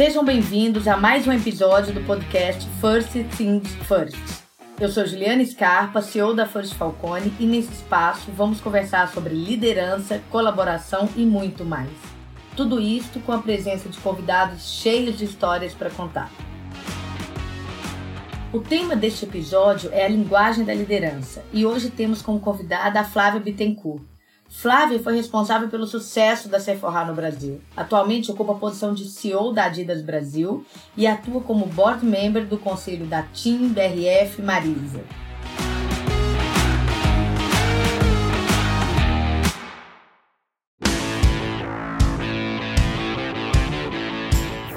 Sejam bem-vindos a mais um episódio do podcast First Things First. Eu sou Juliana Scarpa, CEO da First Falcone, e nesse espaço vamos conversar sobre liderança, colaboração e muito mais. Tudo isto com a presença de convidados cheios de histórias para contar. O tema deste episódio é a linguagem da liderança e hoje temos como convidada a Flávia Bittencourt. Flávia foi responsável pelo sucesso da Sephora no Brasil. Atualmente ocupa a posição de CEO da Adidas Brasil e atua como board member do conselho da Team BRF Marisa.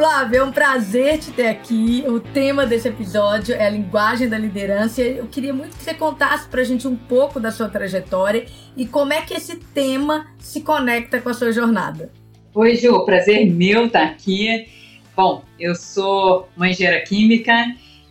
Flávia, é um prazer te ter aqui. O tema desse episódio é a linguagem da liderança. Eu queria muito que você contasse pra gente um pouco da sua trajetória e como é que esse tema se conecta com a sua jornada. Oi, Ju, prazer meu estar aqui. Bom, eu sou uma engenheira química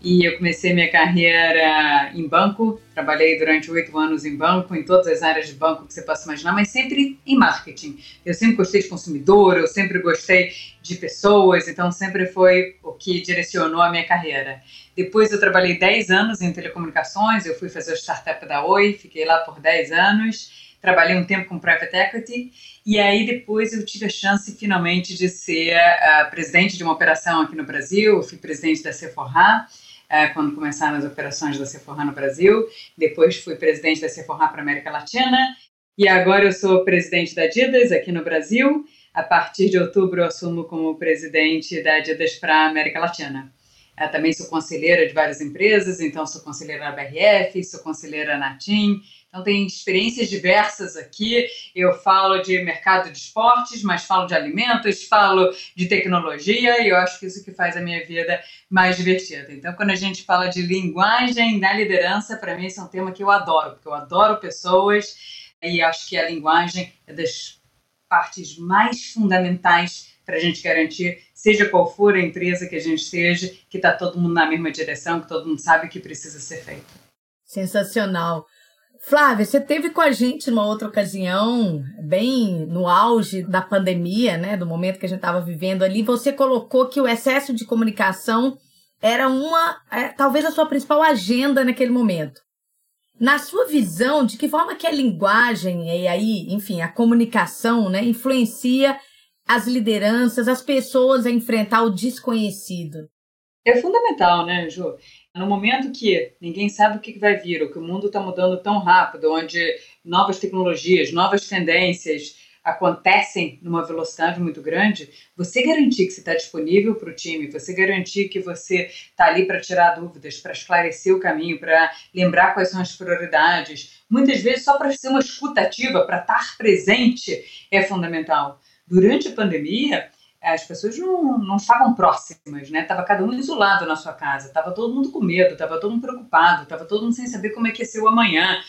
e eu comecei minha carreira em banco. Trabalhei durante oito anos em banco, em todas as áreas de banco que você possa imaginar, mas sempre em marketing. Eu sempre gostei de consumidor, eu sempre gostei de pessoas, então sempre foi o que direcionou a minha carreira. Depois eu trabalhei 10 anos em telecomunicações, eu fui fazer o startup da Oi, fiquei lá por 10 anos. Trabalhei um tempo com private equity e aí depois eu tive a chance finalmente de ser uh, presidente de uma operação aqui no Brasil, eu fui presidente da Sephora quando começaram as operações da Sephora no Brasil. Depois fui presidente da Sephora para América Latina. E agora eu sou presidente da Adidas aqui no Brasil. A partir de outubro eu assumo como presidente da Adidas para América Latina. Eu também sou conselheira de várias empresas, então sou conselheira na BRF, sou conselheira na TIM, então, tem experiências diversas aqui. Eu falo de mercado de esportes, mas falo de alimentos, falo de tecnologia, e eu acho que isso que faz a minha vida mais divertida. Então, quando a gente fala de linguagem da liderança, para mim esse é um tema que eu adoro, porque eu adoro pessoas e acho que a linguagem é das partes mais fundamentais para a gente garantir, seja qual for a empresa que a gente esteja, que está todo mundo na mesma direção, que todo mundo sabe o que precisa ser feito. Sensacional. Flávia, você teve com a gente numa outra ocasião, bem no auge da pandemia, né, do momento que a gente estava vivendo ali, você colocou que o excesso de comunicação era uma, é, talvez a sua principal agenda naquele momento. Na sua visão, de que forma que a linguagem e aí, enfim, a comunicação, né, influencia as lideranças, as pessoas a enfrentar o desconhecido? É fundamental, né, Ju? No momento que ninguém sabe o que vai vir, ou que o mundo está mudando tão rápido, onde novas tecnologias, novas tendências acontecem numa velocidade muito grande, você garantir que você está disponível para o time, você garantir que você está ali para tirar dúvidas, para esclarecer o caminho, para lembrar quais são as prioridades, muitas vezes só para ser uma escutativa, para estar presente é fundamental. Durante a pandemia, as pessoas não, não estavam próximas, né? Tava cada um isolado na sua casa, tava todo mundo com medo, tava todo mundo preocupado, tava todo mundo sem saber como é que ia ser o amanhã.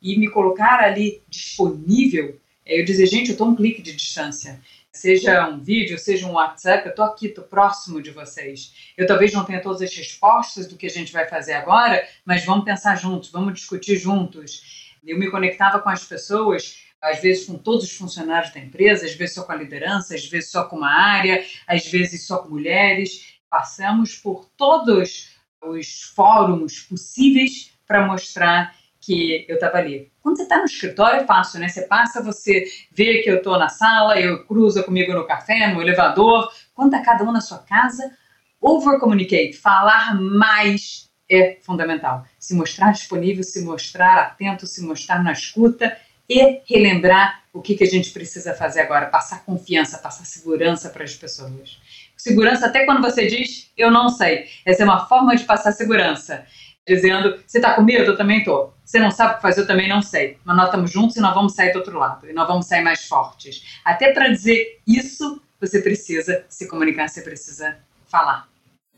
E me colocar ali disponível, é eu dizer, gente, eu tô um clique de distância. Seja um vídeo, seja um WhatsApp, eu tô aqui, tô próximo de vocês. Eu talvez não tenha todas as respostas do que a gente vai fazer agora, mas vamos pensar juntos, vamos discutir juntos. Eu me conectava com as pessoas às vezes com todos os funcionários da empresa, às vezes só com a liderança, às vezes só com uma área, às vezes só com mulheres. Passamos por todos os fóruns possíveis para mostrar que eu estava ali. Quando você está no escritório é fácil, né? Você passa, você vê que eu estou na sala, eu cruza comigo no café, no elevador. Quando está cada um na sua casa, over communicate, falar mais é fundamental. Se mostrar disponível, se mostrar atento, se mostrar na escuta e relembrar o que, que a gente precisa fazer agora, passar confiança, passar segurança para as pessoas. Segurança, até quando você diz eu não sei, essa é uma forma de passar segurança. Dizendo, você está com medo? Eu também estou. Você não sabe o que fazer? Eu também não sei. Mas nós estamos juntos e nós vamos sair do outro lado. E nós vamos sair mais fortes. Até para dizer isso, você precisa se comunicar, você precisa falar.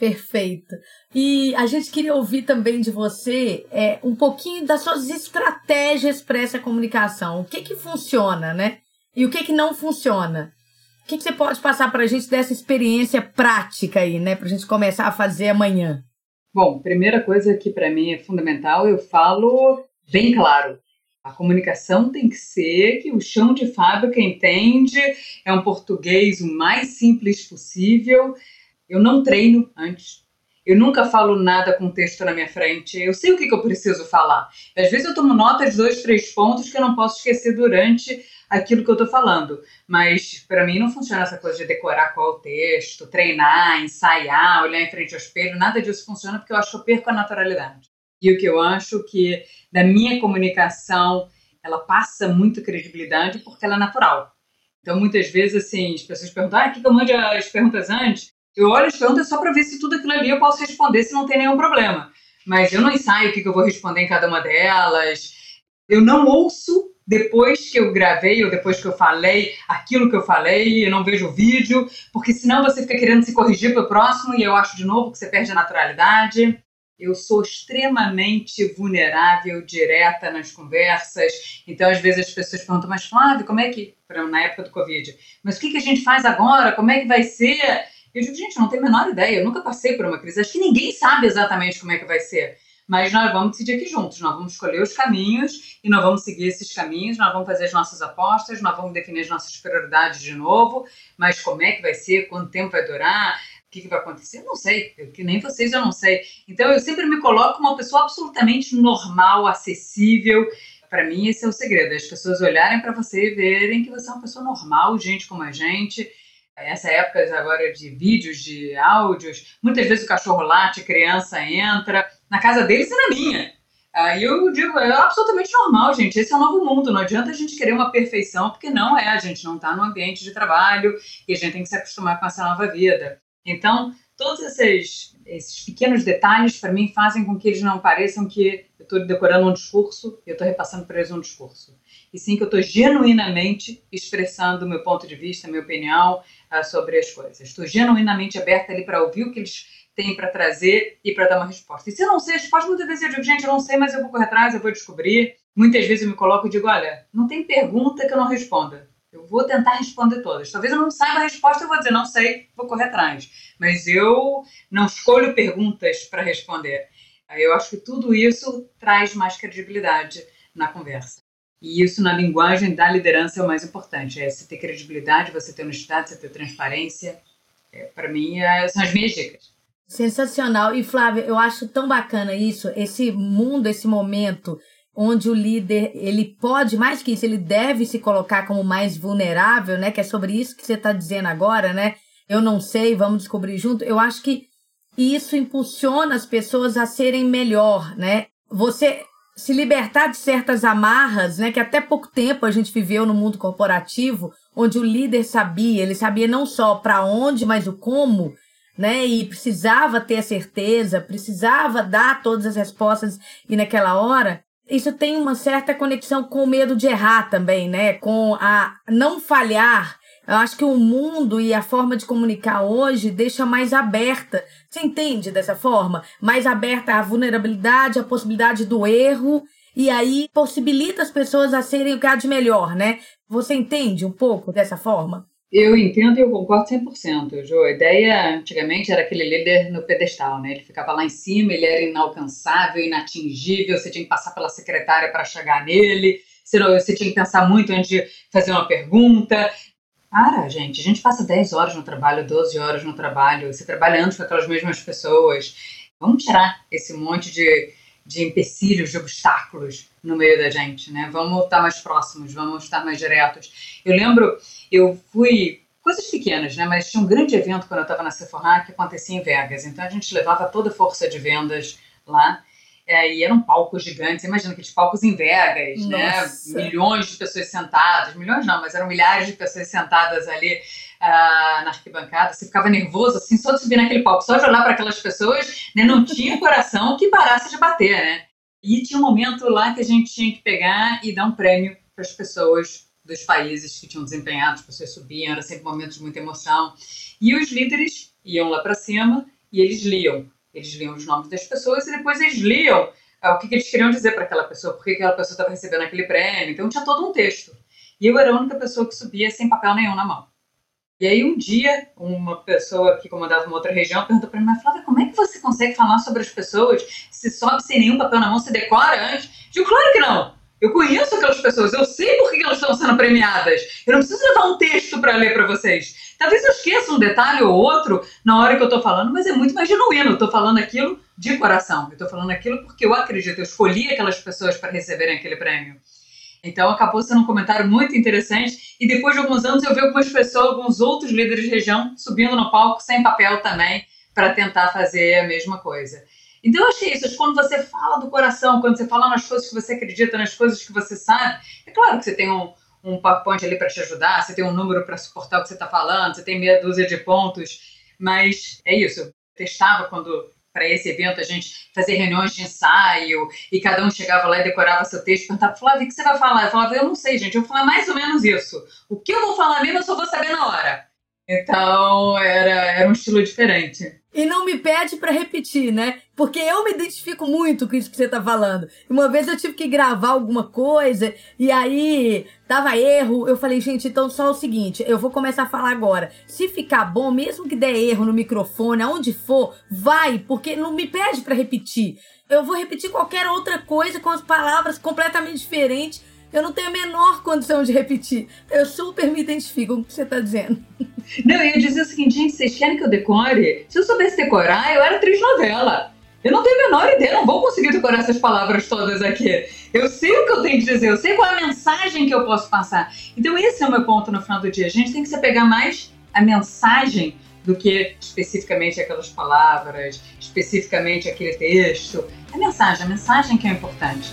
Perfeito. E a gente queria ouvir também de você é, um pouquinho das suas estratégias para essa comunicação. O que que funciona, né? E o que que não funciona? O que, que você pode passar para a gente dessa experiência prática aí, né? Para a gente começar a fazer amanhã. Bom, primeira coisa que para mim é fundamental, eu falo bem claro. A comunicação tem que ser que o chão de fábrica entende, é um português o mais simples possível Eu não treino antes. Eu nunca falo nada com texto na minha frente. Eu sei o que, que eu preciso falar. Às vezes eu tomo nota de dois, três pontos que eu não posso esquecer durante aquilo que eu estou falando. Mas para mim não funciona essa coisa de decorar qual é o texto, treinar, ensaiar, olhar em frente ao espelho. Nada disso funciona porque eu acho que eu perco a naturalidade. E o que eu acho que da minha comunicação ela passa muito credibilidade porque ela é natural. Então, muitas vezes, assim, as pessoas perguntam, ah, que eu mande as perguntas antes? Eu olho as perguntas só para ver se tudo aquilo ali eu posso responder, se não tem nenhum problema. Mas eu não ensaio o que eu vou responder em cada uma delas. Eu não ouço depois que eu gravei ou depois que eu falei aquilo que eu falei, eu não vejo o vídeo, porque senão você fica querendo se corrigir para o próximo e eu acho de novo que você perde a naturalidade eu sou extremamente vulnerável, direta nas conversas. Então, às vezes, as pessoas perguntam, mas Flávio, como é que. Na época do Covid, mas o que, que a gente faz agora? Como é que vai ser? Eu digo, gente, não tenho a menor ideia, eu nunca passei por uma crise. Acho que ninguém sabe exatamente como é que vai ser. Mas nós vamos decidir aqui juntos, nós vamos escolher os caminhos e nós vamos seguir esses caminhos, nós vamos fazer as nossas apostas, nós vamos definir as nossas prioridades de novo, mas como é que vai ser, quanto tempo vai durar, o que, que, vai acontecer? Eu não sei, eu, que nem vocês eu não sei. Então eu sempre me coloco uma pessoa absolutamente normal, acessível. Para mim, esse é o segredo: as pessoas olharem para você e verem que você é uma pessoa normal, gente como a gente. Essa época agora de vídeos, de áudios, muitas vezes o cachorro late, a criança entra, na casa deles e na minha. Aí eu digo, é absolutamente normal, gente. Esse é o novo mundo. Não adianta a gente querer uma perfeição, porque não é. A gente não está no ambiente de trabalho e a gente tem que se acostumar com essa nova vida. Então, todos esses, esses pequenos detalhes, para mim, fazem com que eles não pareçam que eu estou decorando um discurso e eu estou repassando para eles um discurso. E sim que eu estou genuinamente expressando meu ponto de vista, minha opinião uh, sobre as coisas. Estou genuinamente aberta ali para ouvir o que eles têm para trazer e para dar uma resposta. E se eu não sei a resposta, muitas vezes eu digo, gente, eu não sei, mas eu vou correr atrás, eu vou descobrir. Muitas vezes eu me coloco e digo, olha, não tem pergunta que eu não responda. Eu vou tentar responder todas. Talvez eu não saiba a resposta, eu vou dizer, não sei, vou correr atrás. Mas eu não escolho perguntas para responder. Eu acho que tudo isso traz mais credibilidade na conversa. E isso na linguagem da liderança é o mais importante. É você ter credibilidade, você ter honestidade, você ter transparência. É, para mim, é, são as minhas dicas. Sensacional. E Flávia, eu acho tão bacana isso, esse mundo, esse momento onde o líder, ele pode, mais que isso, ele deve se colocar como mais vulnerável, né? Que é sobre isso que você está dizendo agora, né? Eu não sei, vamos descobrir junto. Eu acho que isso impulsiona as pessoas a serem melhor, né? Você se libertar de certas amarras, né? Que até pouco tempo a gente viveu no mundo corporativo, onde o líder sabia, ele sabia não só para onde, mas o como, né? E precisava ter a certeza, precisava dar todas as respostas e naquela hora isso tem uma certa conexão com o medo de errar também, né? Com a não falhar. Eu acho que o mundo e a forma de comunicar hoje deixa mais aberta. Você entende dessa forma? Mais aberta à vulnerabilidade, à possibilidade do erro. E aí possibilita as pessoas a serem o que há de melhor, né? Você entende um pouco dessa forma? Eu entendo e eu concordo 100%, Jo. A ideia antigamente era aquele líder no pedestal, né? Ele ficava lá em cima, ele era inalcançável, inatingível, você tinha que passar pela secretária para chegar nele, você tinha que pensar muito antes de fazer uma pergunta. Para, gente, a gente passa 10 horas no trabalho, 12 horas no trabalho, você trabalha anos com aquelas mesmas pessoas. Vamos tirar esse monte de, de empecilhos, de obstáculos no meio da gente, né? Vamos estar mais próximos, vamos estar mais diretos. Eu lembro eu fui coisas pequenas, né? Mas tinha um grande evento quando eu estava na Sephora que acontecia em Vegas. Então a gente levava toda a força de vendas lá. É, e eram palcos gigantes. Imagina aqueles palcos em Vegas, né? Nossa. né? Milhões de pessoas sentadas. Milhões não, mas eram milhares de pessoas sentadas ali uh, na arquibancada. Você ficava nervoso, assim, só de subir naquele palco, só de olhar para aquelas pessoas, né? Não tinha coração que parasse de bater, né? E tinha um momento lá que a gente tinha que pegar e dar um prêmio para as pessoas dos países que tinham desempenhado, as pessoas subiam, era sempre momentos de muita emoção. E os líderes iam lá para cima e eles liam. Eles liam os nomes das pessoas e depois eles liam uh, o que, que, eles queriam dizer para aquela pessoa, por que aquela pessoa estava recebendo aquele prêmio. Então tinha todo um texto. E eu era a única pessoa que subia sem papel nenhum na mão. E aí um dia, uma pessoa que comandava uma outra região perguntou para mim, mas Flávia, como é que você consegue falar sobre as pessoas se sobe sem nenhum papel na mão, se decora antes? Eu digo, claro que não! Eu conheço aquelas pessoas, eu sei por que elas estão sendo premiadas. Eu não preciso levar um texto para ler para vocês. Talvez eu esqueça um detalhe ou outro na hora que eu estou falando, mas é muito mais genuíno. Eu estou falando aquilo de coração. Eu estou falando aquilo porque eu acredito, eu escolhi aquelas pessoas para receberem aquele prêmio. Então acabou sendo um comentário muito interessante. E depois de alguns anos eu vi algumas pessoas, alguns outros líderes de região subindo no palco sem papel também para tentar fazer a mesma coisa. Então eu achei isso, quando você fala do coração, quando você fala nas coisas que você acredita, nas coisas que você sabe, é claro que você tem um, um PowerPoint ali para te ajudar, você tem um número para suportar o que você está falando, você tem meia dúzia de pontos, mas é isso. Eu testava quando para esse evento a gente fazia reuniões de ensaio e cada um chegava lá e decorava seu texto, perguntava, Flávia, o que você vai falar? Eu falava, eu não sei, gente, eu vou falar mais ou menos isso. O que eu vou falar mesmo eu só vou saber na hora. Então era, era um estilo diferente. E não me pede para repetir, né? Porque eu me identifico muito com isso que você tá falando. Uma vez eu tive que gravar alguma coisa e aí tava erro. Eu falei, gente, então só o seguinte, eu vou começar a falar agora. Se ficar bom, mesmo que der erro no microfone, aonde for, vai, porque não me pede para repetir. Eu vou repetir qualquer outra coisa com as palavras completamente diferentes eu não tenho a menor condição de repetir. Eu super me identifico com o que você está dizendo. Não, eu ia dizer o seguinte, gente, vocês querem que eu decore? Se eu soubesse decorar, eu era atriz novela. Eu não tenho a menor ideia, não vou conseguir decorar essas palavras todas aqui. Eu sei o que eu tenho que dizer, eu sei qual é a mensagem que eu posso passar. Então esse é o meu ponto no final do dia. A gente tem que se apegar mais à mensagem do que especificamente aquelas palavras, especificamente aquele texto. É a mensagem, a mensagem que é importante.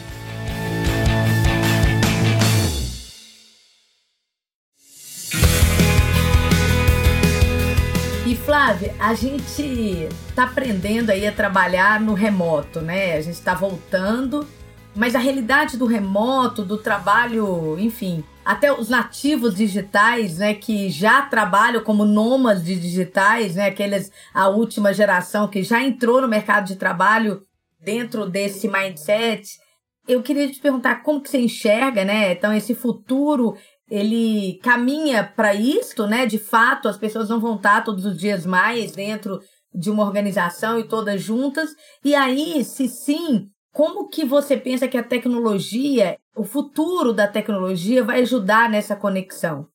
Flávia, a gente tá aprendendo aí a trabalhar no remoto, né? A gente tá voltando, mas a realidade do remoto, do trabalho, enfim, até os nativos digitais, né, que já trabalham como nômades digitais, né, aqueles a última geração que já entrou no mercado de trabalho dentro desse mindset. Eu queria te perguntar como que você enxerga, né? Então esse futuro ele caminha para isto, né? De fato, as pessoas não vão estar todos os dias mais dentro de uma organização e todas juntas. E aí, se sim, como que você pensa que a tecnologia, o futuro da tecnologia vai ajudar nessa conexão?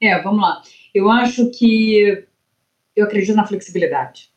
É, vamos lá. Eu acho que eu acredito na flexibilidade.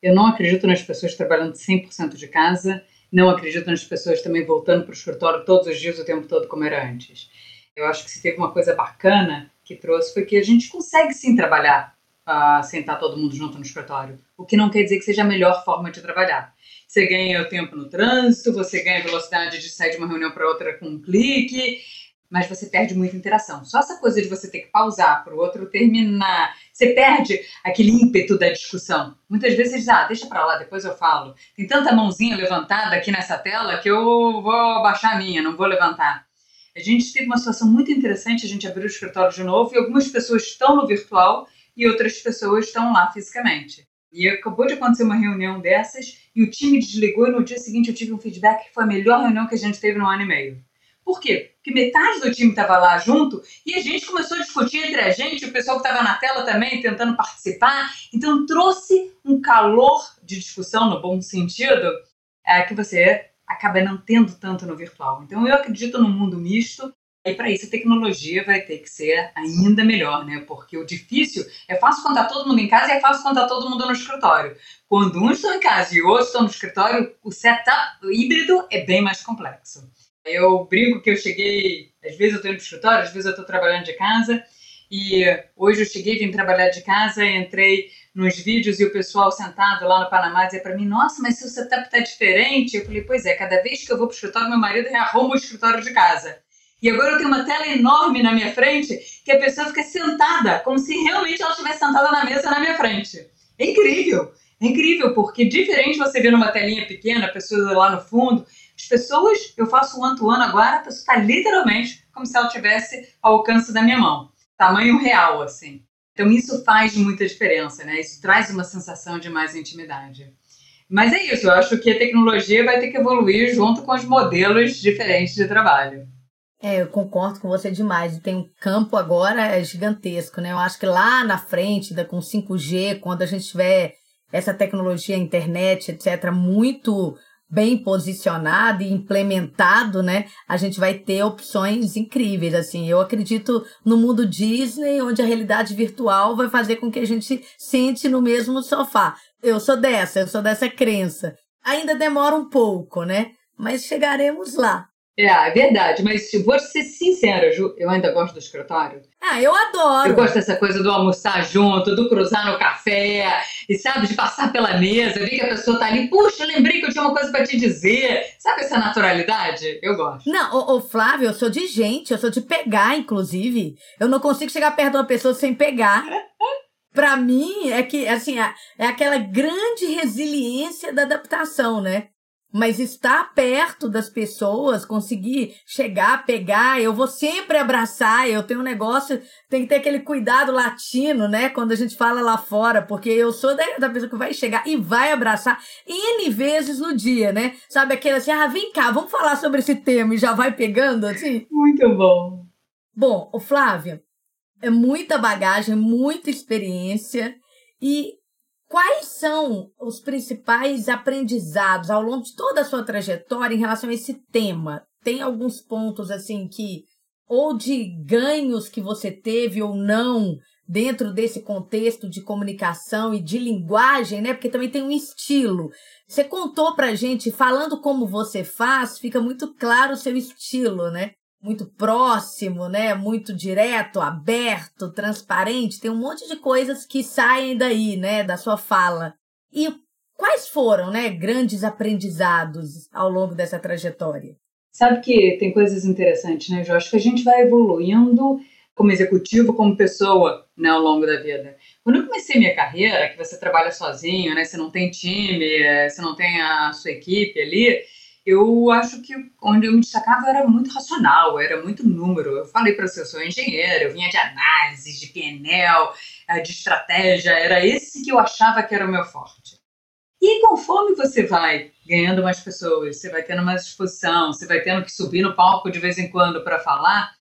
Eu não acredito nas pessoas trabalhando 100% de casa, não acredito nas pessoas também voltando para o escritório todos os dias, o tempo todo, como era antes. Eu acho que se teve uma coisa bacana que trouxe foi que a gente consegue sim trabalhar uh, sentar todo mundo junto no escritório, o que não quer dizer que seja a melhor forma de trabalhar. Você ganha o tempo no trânsito, você ganha velocidade de sair de uma reunião para outra com um clique, mas você perde muita interação. Só essa coisa de você ter que pausar para o outro terminar, você perde aquele ímpeto da discussão. Muitas vezes você diz, ah, deixa para lá, depois eu falo. Tem tanta mãozinha levantada aqui nessa tela que eu vou abaixar a minha, não vou levantar. A gente teve uma situação muito interessante, a gente abriu o escritório de novo e algumas pessoas estão no virtual e outras pessoas estão lá fisicamente. E acabou de acontecer uma reunião dessas e o time desligou e no dia seguinte eu tive um feedback que foi a melhor reunião que a gente teve no ano e meio. Por quê? Porque metade do time estava lá junto e a gente começou a discutir entre a gente, o pessoal que estava na tela também tentando participar. Então trouxe um calor de discussão no bom sentido é, que você acaba não tendo tanto no virtual. Então eu acredito no mundo misto e para isso a tecnologia vai ter que ser ainda melhor, né? Porque o difícil é fácil contar todo mundo em casa e é fácil contar todo mundo no escritório. Quando uns estão em casa e outros estão no escritório, o setup híbrido é bem mais complexo. Eu brinco que eu cheguei, às vezes eu estou indo para o escritório, às vezes eu estou trabalhando de casa e hoje eu cheguei, vim trabalhar de casa, entrei nos vídeos e o pessoal sentado lá no Panamá dizia para mim: Nossa, mas seu setup tá diferente. Eu falei: Pois é, cada vez que eu vou pro escritório, meu marido rearruma o escritório de casa. E agora eu tenho uma tela enorme na minha frente que a pessoa fica sentada, como se realmente ela estivesse sentada na mesa na minha frente. É incrível, é incrível, porque diferente você ver numa telinha pequena, a pessoa lá no fundo, as pessoas, eu faço um one-to-one agora, a pessoa está literalmente como se ela tivesse ao alcance da minha mão. Tamanho real, assim. Então isso faz muita diferença, né? Isso traz uma sensação de mais intimidade. Mas é isso, eu acho que a tecnologia vai ter que evoluir junto com os modelos diferentes de trabalho. É, eu concordo com você demais. Tem um campo agora gigantesco, né? Eu acho que lá na frente, com 5G, quando a gente tiver essa tecnologia, internet, etc., muito bem posicionado e implementado, né, a gente vai ter opções incríveis, assim. Eu acredito no mundo Disney, onde a realidade virtual vai fazer com que a gente se sente no mesmo sofá. Eu sou dessa, eu sou dessa crença. Ainda demora um pouco, né? Mas chegaremos lá. É, é verdade, mas vou ser sincera, Ju, eu ainda gosto do escritório. Ah, eu adoro. Eu gosto dessa coisa do almoçar junto, do cruzar no café, e sabe, de passar pela mesa, ver que a pessoa tá ali, puxa, lembrei que eu tinha uma coisa para te dizer. Sabe essa naturalidade? Eu gosto. Não, ô, ô, Flávio, eu sou de gente, eu sou de pegar, inclusive. Eu não consigo chegar perto de uma pessoa sem pegar. Para mim, é que, assim, é, é aquela grande resiliência da adaptação, né? Mas estar perto das pessoas, conseguir chegar, pegar, eu vou sempre abraçar. Eu tenho um negócio, tem que ter aquele cuidado latino, né? Quando a gente fala lá fora, porque eu sou da, da pessoa que vai chegar e vai abraçar N vezes no dia, né? Sabe aquele assim, ah, vem cá, vamos falar sobre esse tema e já vai pegando assim? Muito bom. Bom, o Flávio, é muita bagagem, muita experiência e Quais são os principais aprendizados ao longo de toda a sua trajetória em relação a esse tema? Tem alguns pontos assim que ou de ganhos que você teve ou não dentro desse contexto de comunicação e de linguagem, né? Porque também tem um estilo. Você contou pra gente, falando como você faz, fica muito claro o seu estilo, né? Muito próximo, né? Muito direto, aberto, transparente. Tem um monte de coisas que saem daí, né? Da sua fala. E quais foram, né? Grandes aprendizados ao longo dessa trajetória? Sabe que tem coisas interessantes, né, Acho que a gente vai evoluindo como executivo, como pessoa, né, ao longo da vida. Quando eu comecei minha carreira, que você trabalha sozinho, né? Você não tem time, é, você não tem a sua equipe ali eu acho que onde eu me destacava era muito racional, era muito número. Eu falei para você, eu sou engenheiro, eu vinha de análise, de PNL, eh, de estratégia, era esse que eu achava que era o meu forte. E conforme você vai ganhando mais pessoas, você vai tendo mais exposição, você vai tendo que subir no palco de vez em quando para falar,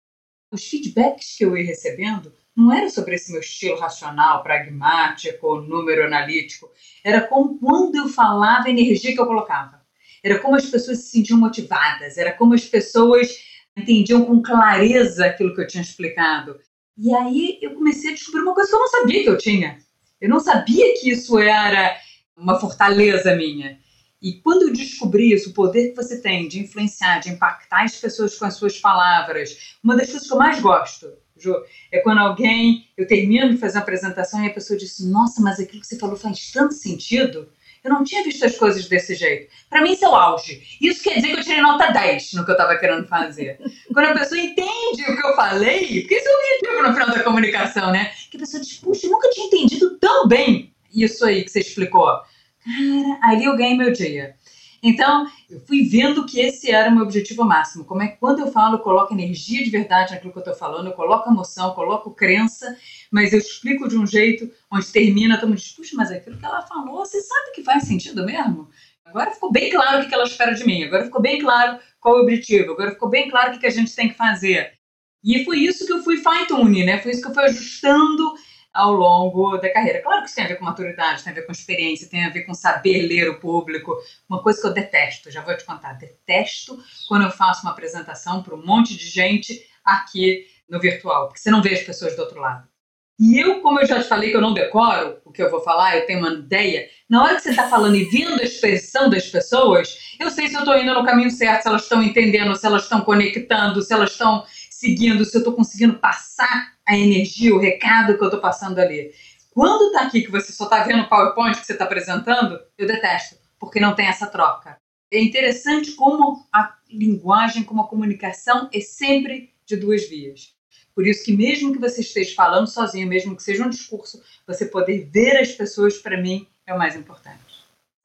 os feedbacks que eu ia recebendo não era sobre esse meu estilo racional, pragmático, número analítico, era como quando eu falava a energia que eu colocava era como as pessoas se sentiam motivadas, era como as pessoas entendiam com clareza aquilo que eu tinha explicado. E aí eu comecei a descobrir uma coisa que eu não sabia que eu tinha. Eu não sabia que isso era uma fortaleza minha. E quando eu descobri isso, o poder que você tem de influenciar, de impactar as pessoas com as suas palavras, uma das coisas que eu mais gosto, Ju, é quando alguém, eu termino de fazer uma apresentação e a pessoa diz: Nossa, mas aquilo que você falou faz tanto sentido. Eu não tinha visto as coisas desse jeito. Para mim, isso é o auge. Isso quer dizer que eu tirei nota 10 no que eu estava querendo fazer. Quando a pessoa entende o que eu falei, porque esse é o objetivo no final da comunicação, né? Que a pessoa diz, puxa, eu nunca tinha entendido tão bem isso aí que você explicou. Cara, ali eu ganhei meu dia. Então, eu fui vendo que esse era o meu objetivo máximo. Como é que quando eu falo, eu coloco energia de verdade naquilo que eu estou falando, eu coloco emoção, eu coloco crença, mas eu explico de um jeito onde termina, todo mundo diz, puxa, mas aquilo que ela falou, você sabe que faz sentido mesmo? Agora ficou bem claro o que ela espera de mim, agora ficou bem claro qual o objetivo, agora ficou bem claro o que a gente tem que fazer. E foi isso que eu fui fine-tune, né? Foi isso que eu fui ajustando ao longo da carreira. Claro que isso tem a ver com maturidade, tem a ver com experiência, tem a ver com saber ler o público. Uma coisa que eu detesto, já vou te contar, detesto quando eu faço uma apresentação para um monte de gente aqui no virtual, porque você não vê as pessoas do outro lado. E eu, como eu já te falei que eu não decoro o que eu vou falar, eu tenho uma ideia, na hora que você está falando e vendo a expressão das pessoas, eu sei se eu estou indo no caminho certo, se elas estão entendendo, se elas estão conectando, se elas estão seguindo, se eu estou conseguindo passar a energia, o recado que eu estou passando ali. Quando está aqui que você só está vendo o PowerPoint que você está apresentando, eu detesto, porque não tem essa troca. É interessante como a linguagem, como a comunicação é sempre de duas vias. Por isso que mesmo que você esteja falando sozinho, mesmo que seja um discurso, você poder ver as pessoas, para mim, é o mais importante.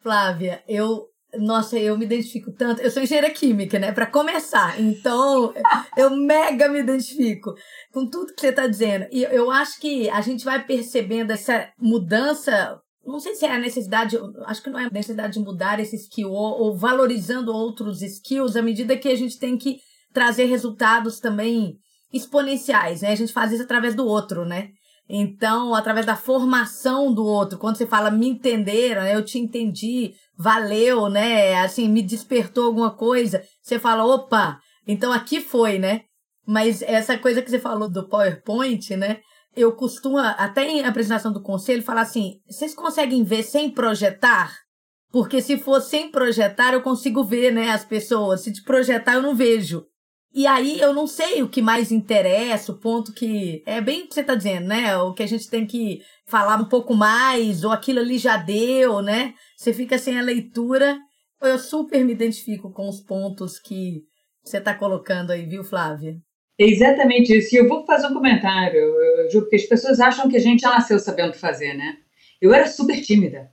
Flávia, eu nossa, eu me identifico tanto. Eu sou engenheira química, né? Para começar. Então, eu mega me identifico com tudo que você está dizendo. E eu acho que a gente vai percebendo essa mudança. Não sei se é a necessidade, acho que não é a necessidade de mudar esse skill ou, ou valorizando outros skills à medida que a gente tem que trazer resultados também exponenciais, né? A gente faz isso através do outro, né? Então, através da formação do outro, quando você fala me entenderam, eu te entendi, valeu, né? Assim, me despertou alguma coisa, você fala, opa, então aqui foi, né? Mas essa coisa que você falou do PowerPoint, né? Eu costumo, até em apresentação do conselho, falar assim: vocês conseguem ver sem projetar? Porque se for sem projetar, eu consigo ver, né, as pessoas. Se te projetar, eu não vejo. E aí eu não sei o que mais interessa, o ponto que. É bem o que você está dizendo, né? O que a gente tem que falar um pouco mais, ou aquilo ali já deu, né? Você fica sem a leitura. Eu super me identifico com os pontos que você está colocando aí, viu, Flávia? É exatamente isso. E eu vou fazer um comentário, Ju, porque as pessoas acham que a gente já nasceu sabendo fazer, né? Eu era super tímida.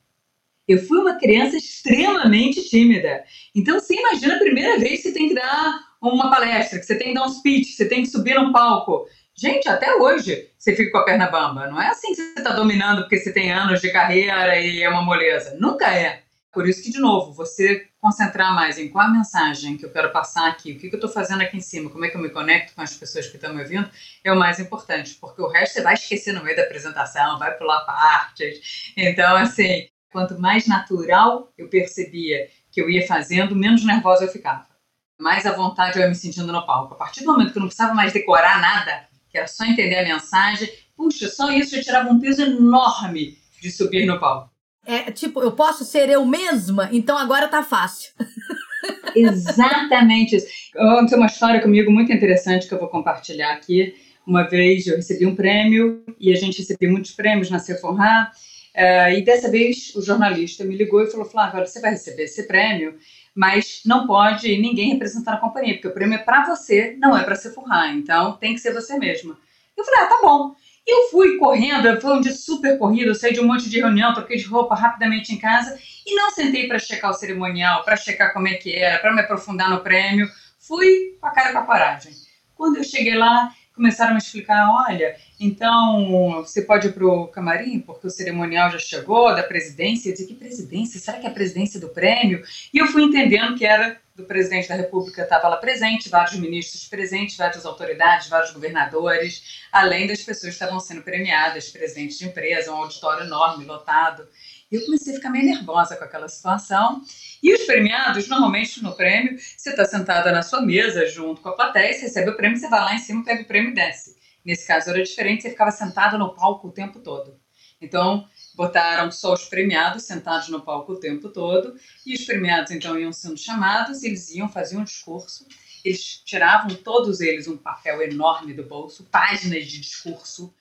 Eu fui uma criança extremamente tímida. Então, você imagina a primeira vez que você tem que dar uma palestra, que você tem que dar um speech, você tem que subir num palco. Gente, até hoje você fica com a perna bamba. Não é assim que você está dominando porque você tem anos de carreira e é uma moleza. Nunca é. Por isso que, de novo, você concentrar mais em qual a mensagem que eu quero passar aqui, o que eu estou fazendo aqui em cima, como é que eu me conecto com as pessoas que estão me ouvindo, é o mais importante, porque o resto você vai esquecer no meio da apresentação, vai pular partes. Então, assim, quanto mais natural eu percebia que eu ia fazendo, menos nervosa eu ficava. Mais à vontade eu ia me sentindo no palco. A partir do momento que eu não precisava mais decorar nada, que era só entender a mensagem, puxa, só isso já tirava um peso enorme de subir no palco. É tipo, eu posso ser eu mesma, então agora tá fácil. Exatamente isso. Tem uma história comigo muito interessante que eu vou compartilhar aqui. Uma vez eu recebi um prêmio e a gente recebeu muitos prêmios na Sephora. Uh, e dessa vez o jornalista me ligou e falou: Flávio, você vai receber esse prêmio, mas não pode ninguém representar a companhia, porque o prêmio é para você, não é para Sephora. Então tem que ser você mesma. Eu falei: ah, tá bom. Eu fui correndo, foi um dia super corrido, eu saí de um monte de reunião, troquei de roupa rapidamente em casa e não sentei para checar o cerimonial, para checar como é que era, para me aprofundar no prêmio. Fui com a cara com a coragem. Quando eu cheguei lá, começaram a explicar, olha, então você pode ir para o camarim, porque o cerimonial já chegou, da presidência. Eu disse, que presidência? Será que é a presidência do prêmio? E eu fui entendendo que era do presidente da República estava lá presente, vários ministros presentes, várias autoridades, vários governadores, além das pessoas que estavam sendo premiadas, presidentes de empresa, um auditório enorme, lotado. Eu comecei a ficar meio nervosa com aquela situação. E os premiados, normalmente no prêmio, você está sentada na sua mesa junto com a plateia, você recebe o prêmio, você vai lá em cima, pega o prêmio e desce. Nesse caso era diferente, você ficava sentado no palco o tempo todo. Então, botaram só os premiados sentados no palco o tempo todo, e os premiados então iam sendo chamados, eles iam, fazer um discurso, eles tiravam todos eles um papel enorme do bolso, páginas de discurso,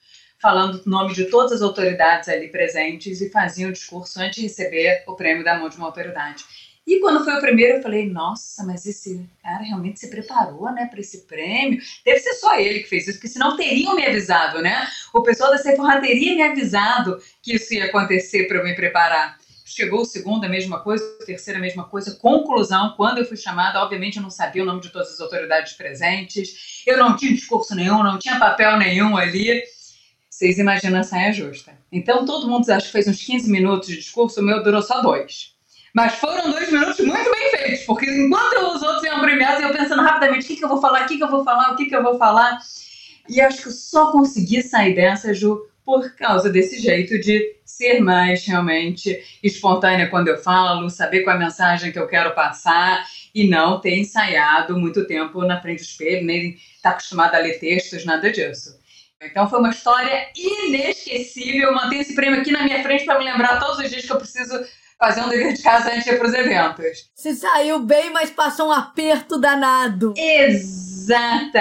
falando o nome de todas as autoridades ali presentes e faziam o discurso antes de receber o prêmio da mão de uma autoridade. E quando foi o primeiro, eu falei, nossa, mas esse cara realmente se preparou, né, para esse prêmio. Deve ser só ele que fez isso, porque senão teriam me avisado, né? O pessoal da Sephora teria me avisado que isso ia acontecer para eu me preparar. Chegou o segundo, a mesma coisa, o terceiro, a mesma coisa. Conclusão, quando eu fui chamada, obviamente eu não sabia o nome de todas as autoridades presentes, eu não tinha discurso nenhum, não tinha papel nenhum ali. Vocês imaginam a saia justa. Então todo mundo acho que fez uns 15 minutos de discurso, o meu durou só dois. Mas foram dois minutos muito bem feitos, porque enquanto os outros iam premiados, eu pensando rapidamente o que, que eu vou falar, o que, que eu vou falar, o que, que eu vou falar. E acho que eu só consegui sair dessa, Ju, por causa desse jeito de ser mais realmente espontânea quando eu falo, saber qual é a mensagem que eu quero passar e não ter ensaiado muito tempo na frente do espelho, nem estar tá acostumada a ler textos, nada disso. Então foi uma história inesquecível. Eu mantenho esse prêmio aqui na minha frente para me lembrar todos os dias que eu preciso fazer um dever de casa antes de ir pros eventos. Se saiu bem, mas passou um aperto danado. Exatamente.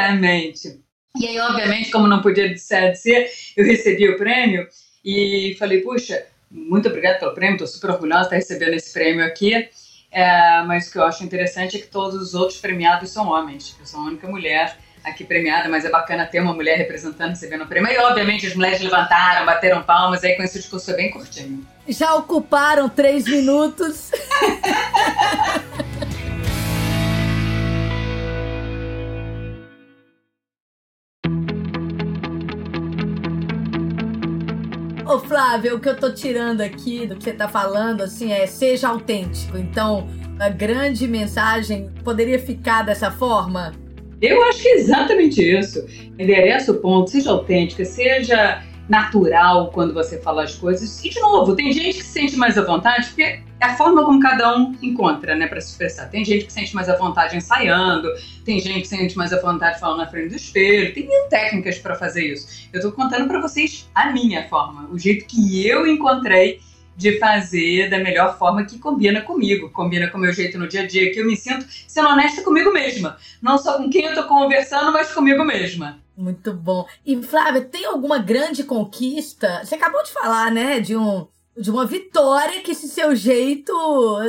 E aí, obviamente, como não podia ser de ser, eu recebi o prêmio e falei, puxa, muito obrigada pelo prêmio, estou super orgulhosa de estar recebendo esse prêmio aqui. É, mas o que eu acho interessante é que todos os outros premiados são homens. Eu sou a única mulher aqui premiada, mas é bacana ter uma mulher representando, recebendo o prêmio. E, obviamente, as mulheres levantaram, bateram palmas, aí com esse discurso é bem curtinho. Já ocuparam três minutos. Ô Flávio, o que eu tô tirando aqui do que você tá falando, assim, é seja autêntico. Então, a grande mensagem poderia ficar dessa forma? Eu acho que é exatamente isso. Endereça o ponto, seja autêntica, seja natural quando você fala as coisas. E, de novo, tem gente que se sente mais à vontade, porque é a forma como cada um encontra, né, para se expressar. Tem gente que se sente mais à vontade ensaiando, tem gente que se sente mais à vontade falando na frente do espelho, tem mil técnicas para fazer isso. Eu estou contando para vocês a minha forma, o jeito que eu encontrei de fazer da melhor forma que combina comigo, combina com o meu jeito no dia a dia, que eu me sinto sendo honesta comigo mesma. Não só com quem eu tô conversando, mas comigo mesma. Muito bom. E Flávia, tem alguma grande conquista? Você acabou de falar, né, de um de uma vitória que esse seu jeito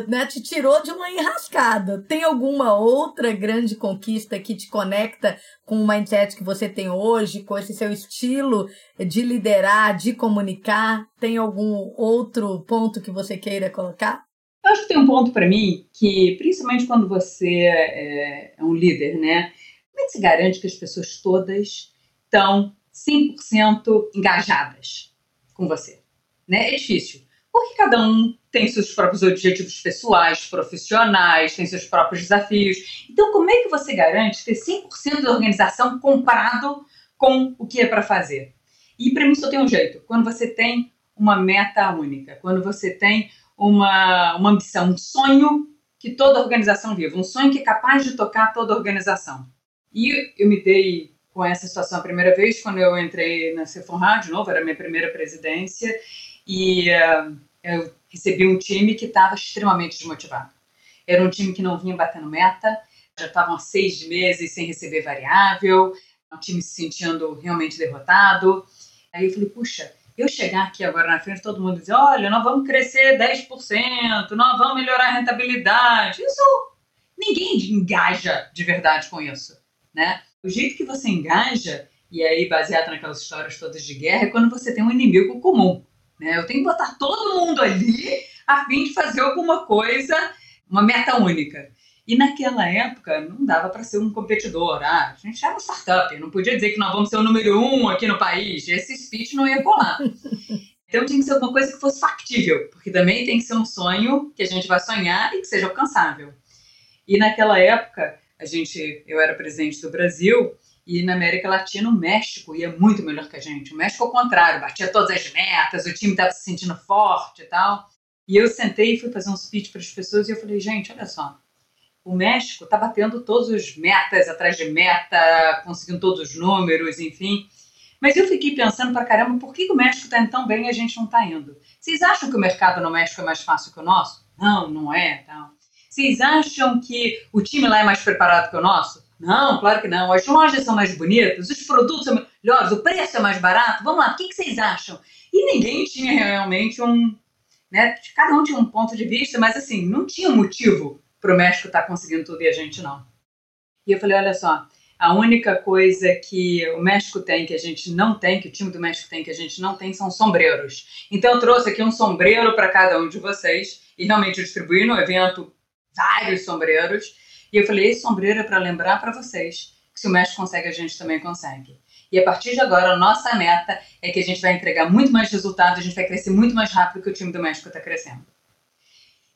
né, te tirou de uma enrascada. Tem alguma outra grande conquista que te conecta com o mindset que você tem hoje, com esse seu estilo de liderar, de comunicar? Tem algum outro ponto que você queira colocar? Eu acho que tem um ponto para mim que, principalmente quando você é, é um líder, né? Como é que se garante que as pessoas todas estão 100% engajadas com você? Né? É difícil, porque cada um tem seus próprios objetivos pessoais, profissionais, tem seus próprios desafios. Então, como é que você garante ter 100% da organização comprado com o que é para fazer? E para mim só tem um jeito: quando você tem uma meta única, quando você tem uma, uma ambição, um sonho que toda organização vive, um sonho que é capaz de tocar toda a organização. E eu me dei com essa situação a primeira vez quando eu entrei na Cefonra, de novo, era a minha primeira presidência, e uh, eu recebi um time que estava extremamente desmotivado. Era um time que não vinha batendo meta, já estavam há seis meses sem receber variável, um time se sentindo realmente derrotado. Aí eu falei, puxa, eu chegar aqui agora na frente, todo mundo dizer, olha, nós vamos crescer 10%, nós vamos melhorar a rentabilidade. Isso, ninguém engaja de verdade com isso né? O jeito que você engaja, e aí baseado naquelas histórias todas de guerra, é quando você tem um inimigo comum, né? Eu tenho que botar todo mundo ali a fim de fazer alguma coisa, uma meta única. E naquela época não dava para ser um competidor. Ah, a gente era uma startup, não podia dizer que nós vamos ser o número um aqui no país. Esse speech não ia colar. Então tinha que ser alguma coisa que fosse factível, porque também tem que ser um sonho que a gente vai sonhar e que seja alcançável. E naquela época a gente, eu era presidente do Brasil e na América Latina o México ia muito melhor que a gente. O México ao contrário, batia todas as metas, o time estava se sentindo forte e tal. E eu sentei e fui fazer um speech para as pessoas e eu falei, gente, olha só, o México está batendo todos os metas atrás de meta, conseguindo todos os números, enfim. Mas eu fiquei pensando para caramba, por que o México está indo tão bem e a gente não está indo? Vocês acham que o mercado no México é mais fácil que o nosso? Não, não é. Tal. Vocês acham que o time lá é mais preparado que o nosso? Não, claro que não. As lojas são mais bonitas, os produtos são melhores, o preço é mais barato. Vamos lá, o que, que vocês acham? E ninguém tinha realmente um. Né, cada um tinha um ponto de vista, mas assim, não tinha motivo para o México estar tá conseguindo tudo e a gente não. E eu falei: olha só, a única coisa que o México tem que a gente não tem, que o time do México tem que a gente não tem, são sombreiros. Então eu trouxe aqui um sombreiro para cada um de vocês e realmente eu distribuí no evento vários sombreiros. E eu falei: esse sombreiro é para lembrar para vocês que se o México consegue, a gente também consegue. E a partir de agora, a nossa meta é que a gente vai entregar muito mais resultados, a gente vai crescer muito mais rápido que o time do México está crescendo.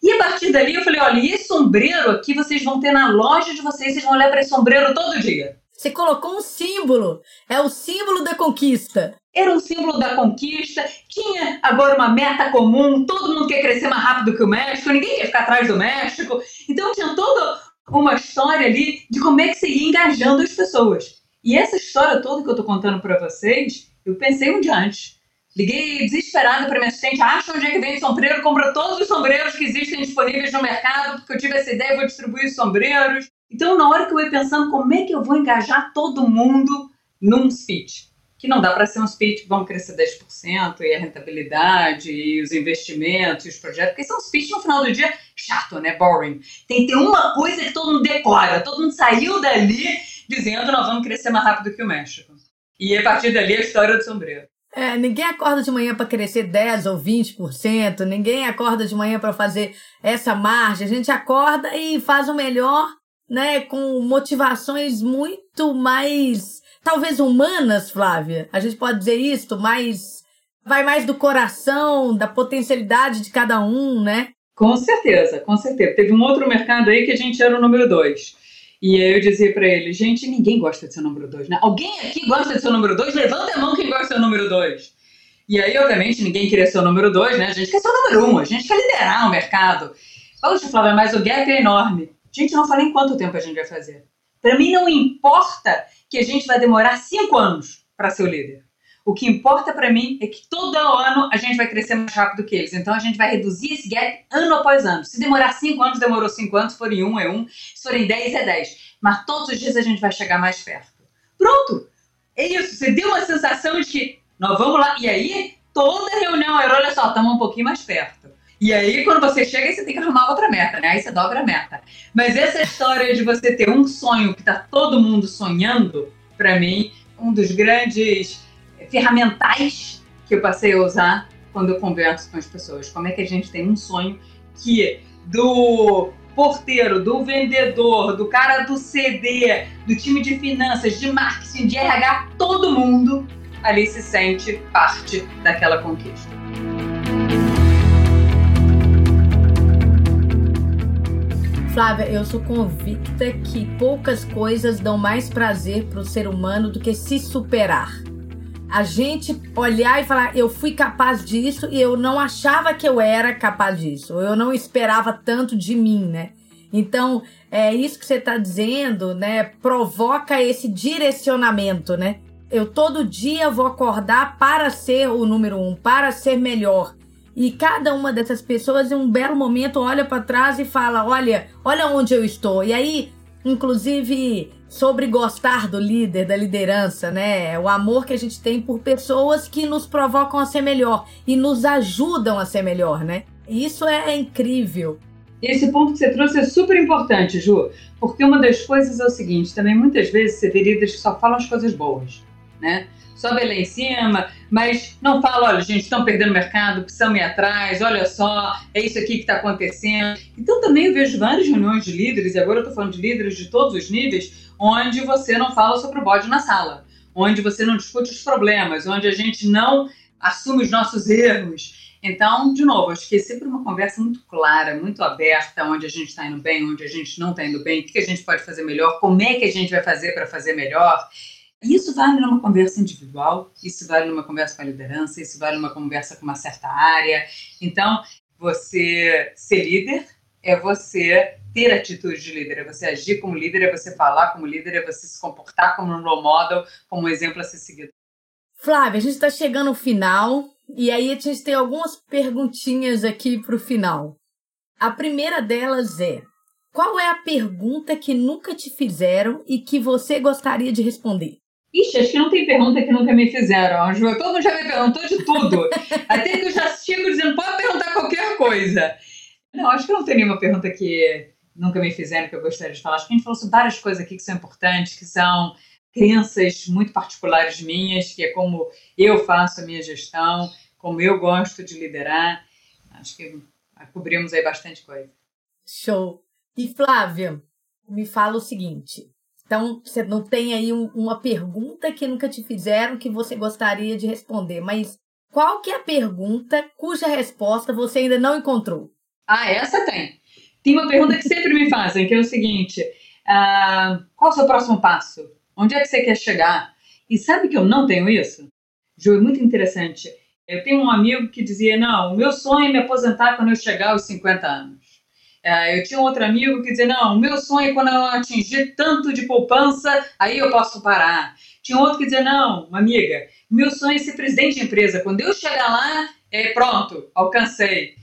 E a partir dali eu falei: olha, e esse sombreiro aqui vocês vão ter na loja de vocês, vocês vão olhar para esse sombreiro todo dia. Você colocou um símbolo. É o símbolo da conquista. Era um símbolo da conquista. Tinha agora uma meta comum. Todo mundo quer crescer mais rápido que o México. Ninguém quer ficar atrás do México. Então tinha toda uma história ali de como é que você ia engajando as pessoas. E essa história toda que eu estou contando para vocês, eu pensei um dia antes. Liguei desesperada para minha assistente, acha onde é que vem sombreiro, compra todos os sombreiros que existem disponíveis no mercado, porque eu tive essa ideia, vou distribuir os sombreiros. Então, na hora que eu ia pensando como é que eu vou engajar todo mundo num speech, que não dá para ser um speech, vamos crescer 10% e a rentabilidade e os investimentos e os projetos, porque são speech no final do dia chato, né? Boring. Tem que ter uma coisa que todo mundo decora, todo mundo saiu dali dizendo nós vamos crescer mais rápido que o México. E a partir dali a história do sombreiro. É, ninguém acorda de manhã para crescer 10 ou 20%, ninguém acorda de manhã para fazer essa margem. A gente acorda e faz o melhor né, com motivações muito mais, talvez humanas, Flávia. A gente pode dizer isso, mais vai mais do coração, da potencialidade de cada um, né? Com certeza, com certeza. Teve um outro mercado aí que a gente era o número dois. E aí eu dizia para ele, gente, ninguém gosta de ser o número dois, né? Alguém aqui gosta de ser o número dois? Levanta a mão quem gosta de ser o número dois. E aí, obviamente, ninguém queria ser o número dois, né? A gente quer ser o número um, a gente quer liderar o mercado. Poxa, Flávia, mas o gap é enorme. Gente, não falei em quanto tempo a gente vai fazer. Para mim, não importa que a gente vai demorar cinco anos para ser o líder. O que importa para mim é que todo ano a gente vai crescer mais rápido que eles. Então a gente vai reduzir esse gap ano após ano. Se demorar cinco anos, demorou cinco anos. Se forem um, é um. Se forem dez, é dez. Mas todos os dias a gente vai chegar mais perto. Pronto! É isso. Você deu uma sensação de que nós vamos lá. E aí, toda reunião era, olha só, estamos um pouquinho mais perto. E aí, quando você chega, você tem que arrumar outra meta, né? Aí você dobra a meta. Mas essa história de você ter um sonho que está todo mundo sonhando, para mim, um dos grandes ferramentais que eu passei a usar quando eu converso com as pessoas. Como é que a gente tem um sonho que do porteiro, do vendedor, do cara do CD, do time de finanças, de marketing, de RH, todo mundo ali se sente parte daquela conquista. Flávia, eu sou convicta que poucas coisas dão mais prazer para o ser humano do que se superar a gente olhar e falar, eu fui capaz disso e eu não achava que eu era capaz disso, eu não esperava tanto de mim, né? Então, é isso que você está dizendo, né? Provoca esse direcionamento, né? Eu todo dia vou acordar para ser o número um, para ser melhor. E cada uma dessas pessoas, em um belo momento, olha para trás e fala: Olha, olha onde eu estou. E aí, inclusive, sobre gostar do líder, da liderança, né? O amor que a gente tem por pessoas que nos provocam a ser melhor e nos ajudam a ser melhor, né? Isso é incrível. Esse ponto que você trouxe é super importante, Ju, porque uma das coisas é o seguinte: também muitas vezes você vê líderes que só falam as coisas boas, né? Sobe lá em cima, mas não fala, olha, gente, estão perdendo mercado, precisam ir atrás, olha só, é isso aqui que está acontecendo. Então também eu vejo várias reuniões de líderes, e agora eu estou falando de líderes de todos os níveis, onde você não fala sobre o bode na sala, onde você não discute os problemas, onde a gente não assume os nossos erros. Então, de novo, acho que é sempre uma conversa muito clara, muito aberta, onde a gente está indo bem, onde a gente não está indo bem, o que a gente pode fazer melhor, como é que a gente vai fazer para fazer melhor. Isso vale numa conversa individual, isso vale numa conversa com a liderança, isso vale numa conversa com uma certa área. Então, você ser líder é você ter atitude de líder, é você agir como líder, é você falar como líder, é você se comportar como um role model, como um exemplo a ser seguido. Flávia, a gente está chegando ao final e aí a gente tem algumas perguntinhas aqui para o final. A primeira delas é: qual é a pergunta que nunca te fizeram e que você gostaria de responder? Ixi, acho que não tem pergunta que nunca me fizeram. Todo mundo já me perguntou de tudo. Até que eu já chego dizendo, pode perguntar qualquer coisa. Não, acho que não tem nenhuma pergunta que nunca me fizeram que eu gostaria de falar. Acho que a gente falou sobre várias coisas aqui que são importantes, que são crenças muito particulares minhas, que é como eu faço a minha gestão, como eu gosto de liderar. Acho que cobrimos aí bastante coisa. Show. E Flávia, me fala o seguinte: então, você não tem aí um, uma pergunta que nunca te fizeram que você gostaria de responder, mas qual que é a pergunta cuja resposta você ainda não encontrou? Ah, essa tem. Tem uma pergunta que sempre me fazem, que é o seguinte: uh, qual é o seu próximo passo? Onde é que você quer chegar? E sabe que eu não tenho isso? Ju, é muito interessante. Eu tenho um amigo que dizia: não, o meu sonho é me aposentar quando eu chegar aos 50 anos. É, eu tinha um outro amigo que dizia: não, o meu sonho é quando eu atingir tanto de poupança, aí eu posso parar. Tinha outro que dizia: não, amiga, meu sonho é ser presidente de empresa. Quando eu chegar lá, é pronto, alcancei.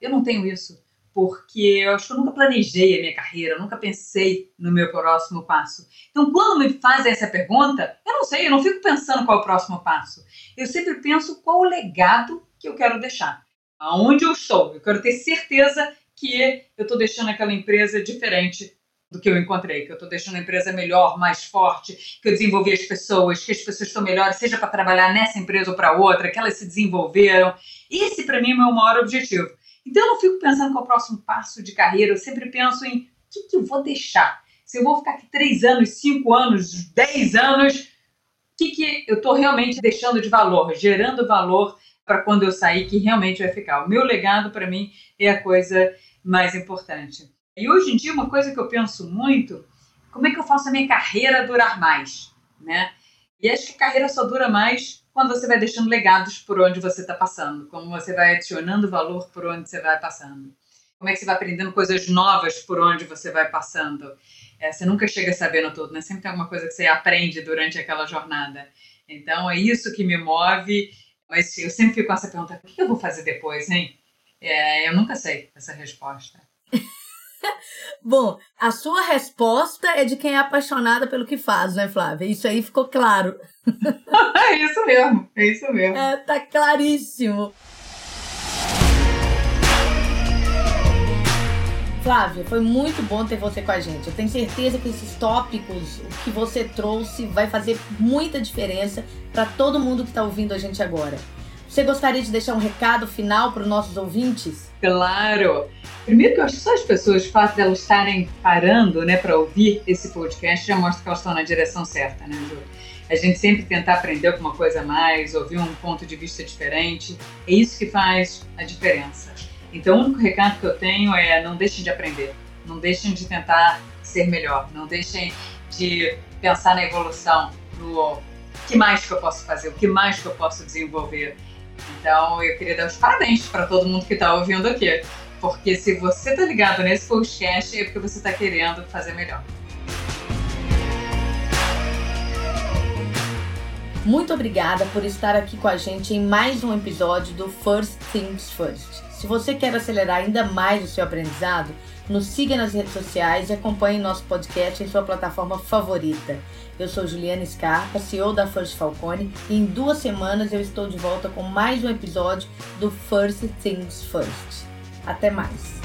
Eu não tenho isso, porque eu acho que eu nunca planejei a minha carreira, eu nunca pensei no meu próximo passo. Então, quando me fazem essa pergunta, eu não sei, eu não fico pensando qual é o próximo passo. Eu sempre penso qual o legado que eu quero deixar. Aonde eu estou? Eu quero ter certeza que eu estou deixando aquela empresa diferente do que eu encontrei, que eu estou deixando a empresa melhor, mais forte, que eu desenvolvi as pessoas, que as pessoas estão melhores, seja para trabalhar nessa empresa ou para outra, que elas se desenvolveram. Esse, para mim, é o meu maior objetivo. Então, eu não fico pensando qual é o próximo passo de carreira, eu sempre penso em o que, que eu vou deixar. Se eu vou ficar aqui três anos, cinco anos, dez anos, o que, que eu estou realmente deixando de valor, gerando valor para quando eu sair, que realmente vai ficar. O meu legado, para mim, é a coisa mais importante. E hoje em dia, uma coisa que eu penso muito, como é que eu faço a minha carreira durar mais, né? E acho que a carreira só dura mais quando você vai deixando legados por onde você está passando, como você vai adicionando valor por onde você vai passando. Como é que você vai aprendendo coisas novas por onde você vai passando. É, você nunca chega sabendo tudo, né? Sempre tem alguma coisa que você aprende durante aquela jornada. Então, é isso que me move. Mas eu sempre fico com essa pergunta: o que eu vou fazer depois, hein? É, eu nunca sei essa resposta. Bom, a sua resposta é de quem é apaixonada pelo que faz, né, Flávia? Isso aí ficou claro. é isso mesmo, é isso mesmo. É, tá claríssimo. Flávia, foi muito bom ter você com a gente. Eu tenho certeza que esses tópicos que você trouxe vai fazer muita diferença para todo mundo que está ouvindo a gente agora. Você gostaria de deixar um recado final para os nossos ouvintes? Claro! Primeiro que eu acho que só as pessoas, o fato de elas estarem parando né, para ouvir esse podcast já mostra que elas estão na direção certa, né, Ju? A gente sempre tentar aprender alguma coisa a mais, ouvir um ponto de vista diferente, é isso que faz a diferença. Então, o único recado que eu tenho é não deixem de aprender, não deixem de tentar ser melhor, não deixem de pensar na evolução, no que mais que eu posso fazer, o que mais que eu posso desenvolver. Então, eu queria dar os parabéns para todo mundo que está ouvindo aqui, porque se você está ligado nesse podcast é porque você está querendo fazer melhor. Muito obrigada por estar aqui com a gente em mais um episódio do First Things First. Se você quer acelerar ainda mais o seu aprendizado, nos siga nas redes sociais e acompanhe nosso podcast em sua plataforma favorita. Eu sou Juliana Scarpa, CEO da First Falcone, e em duas semanas eu estou de volta com mais um episódio do First Things First. Até mais!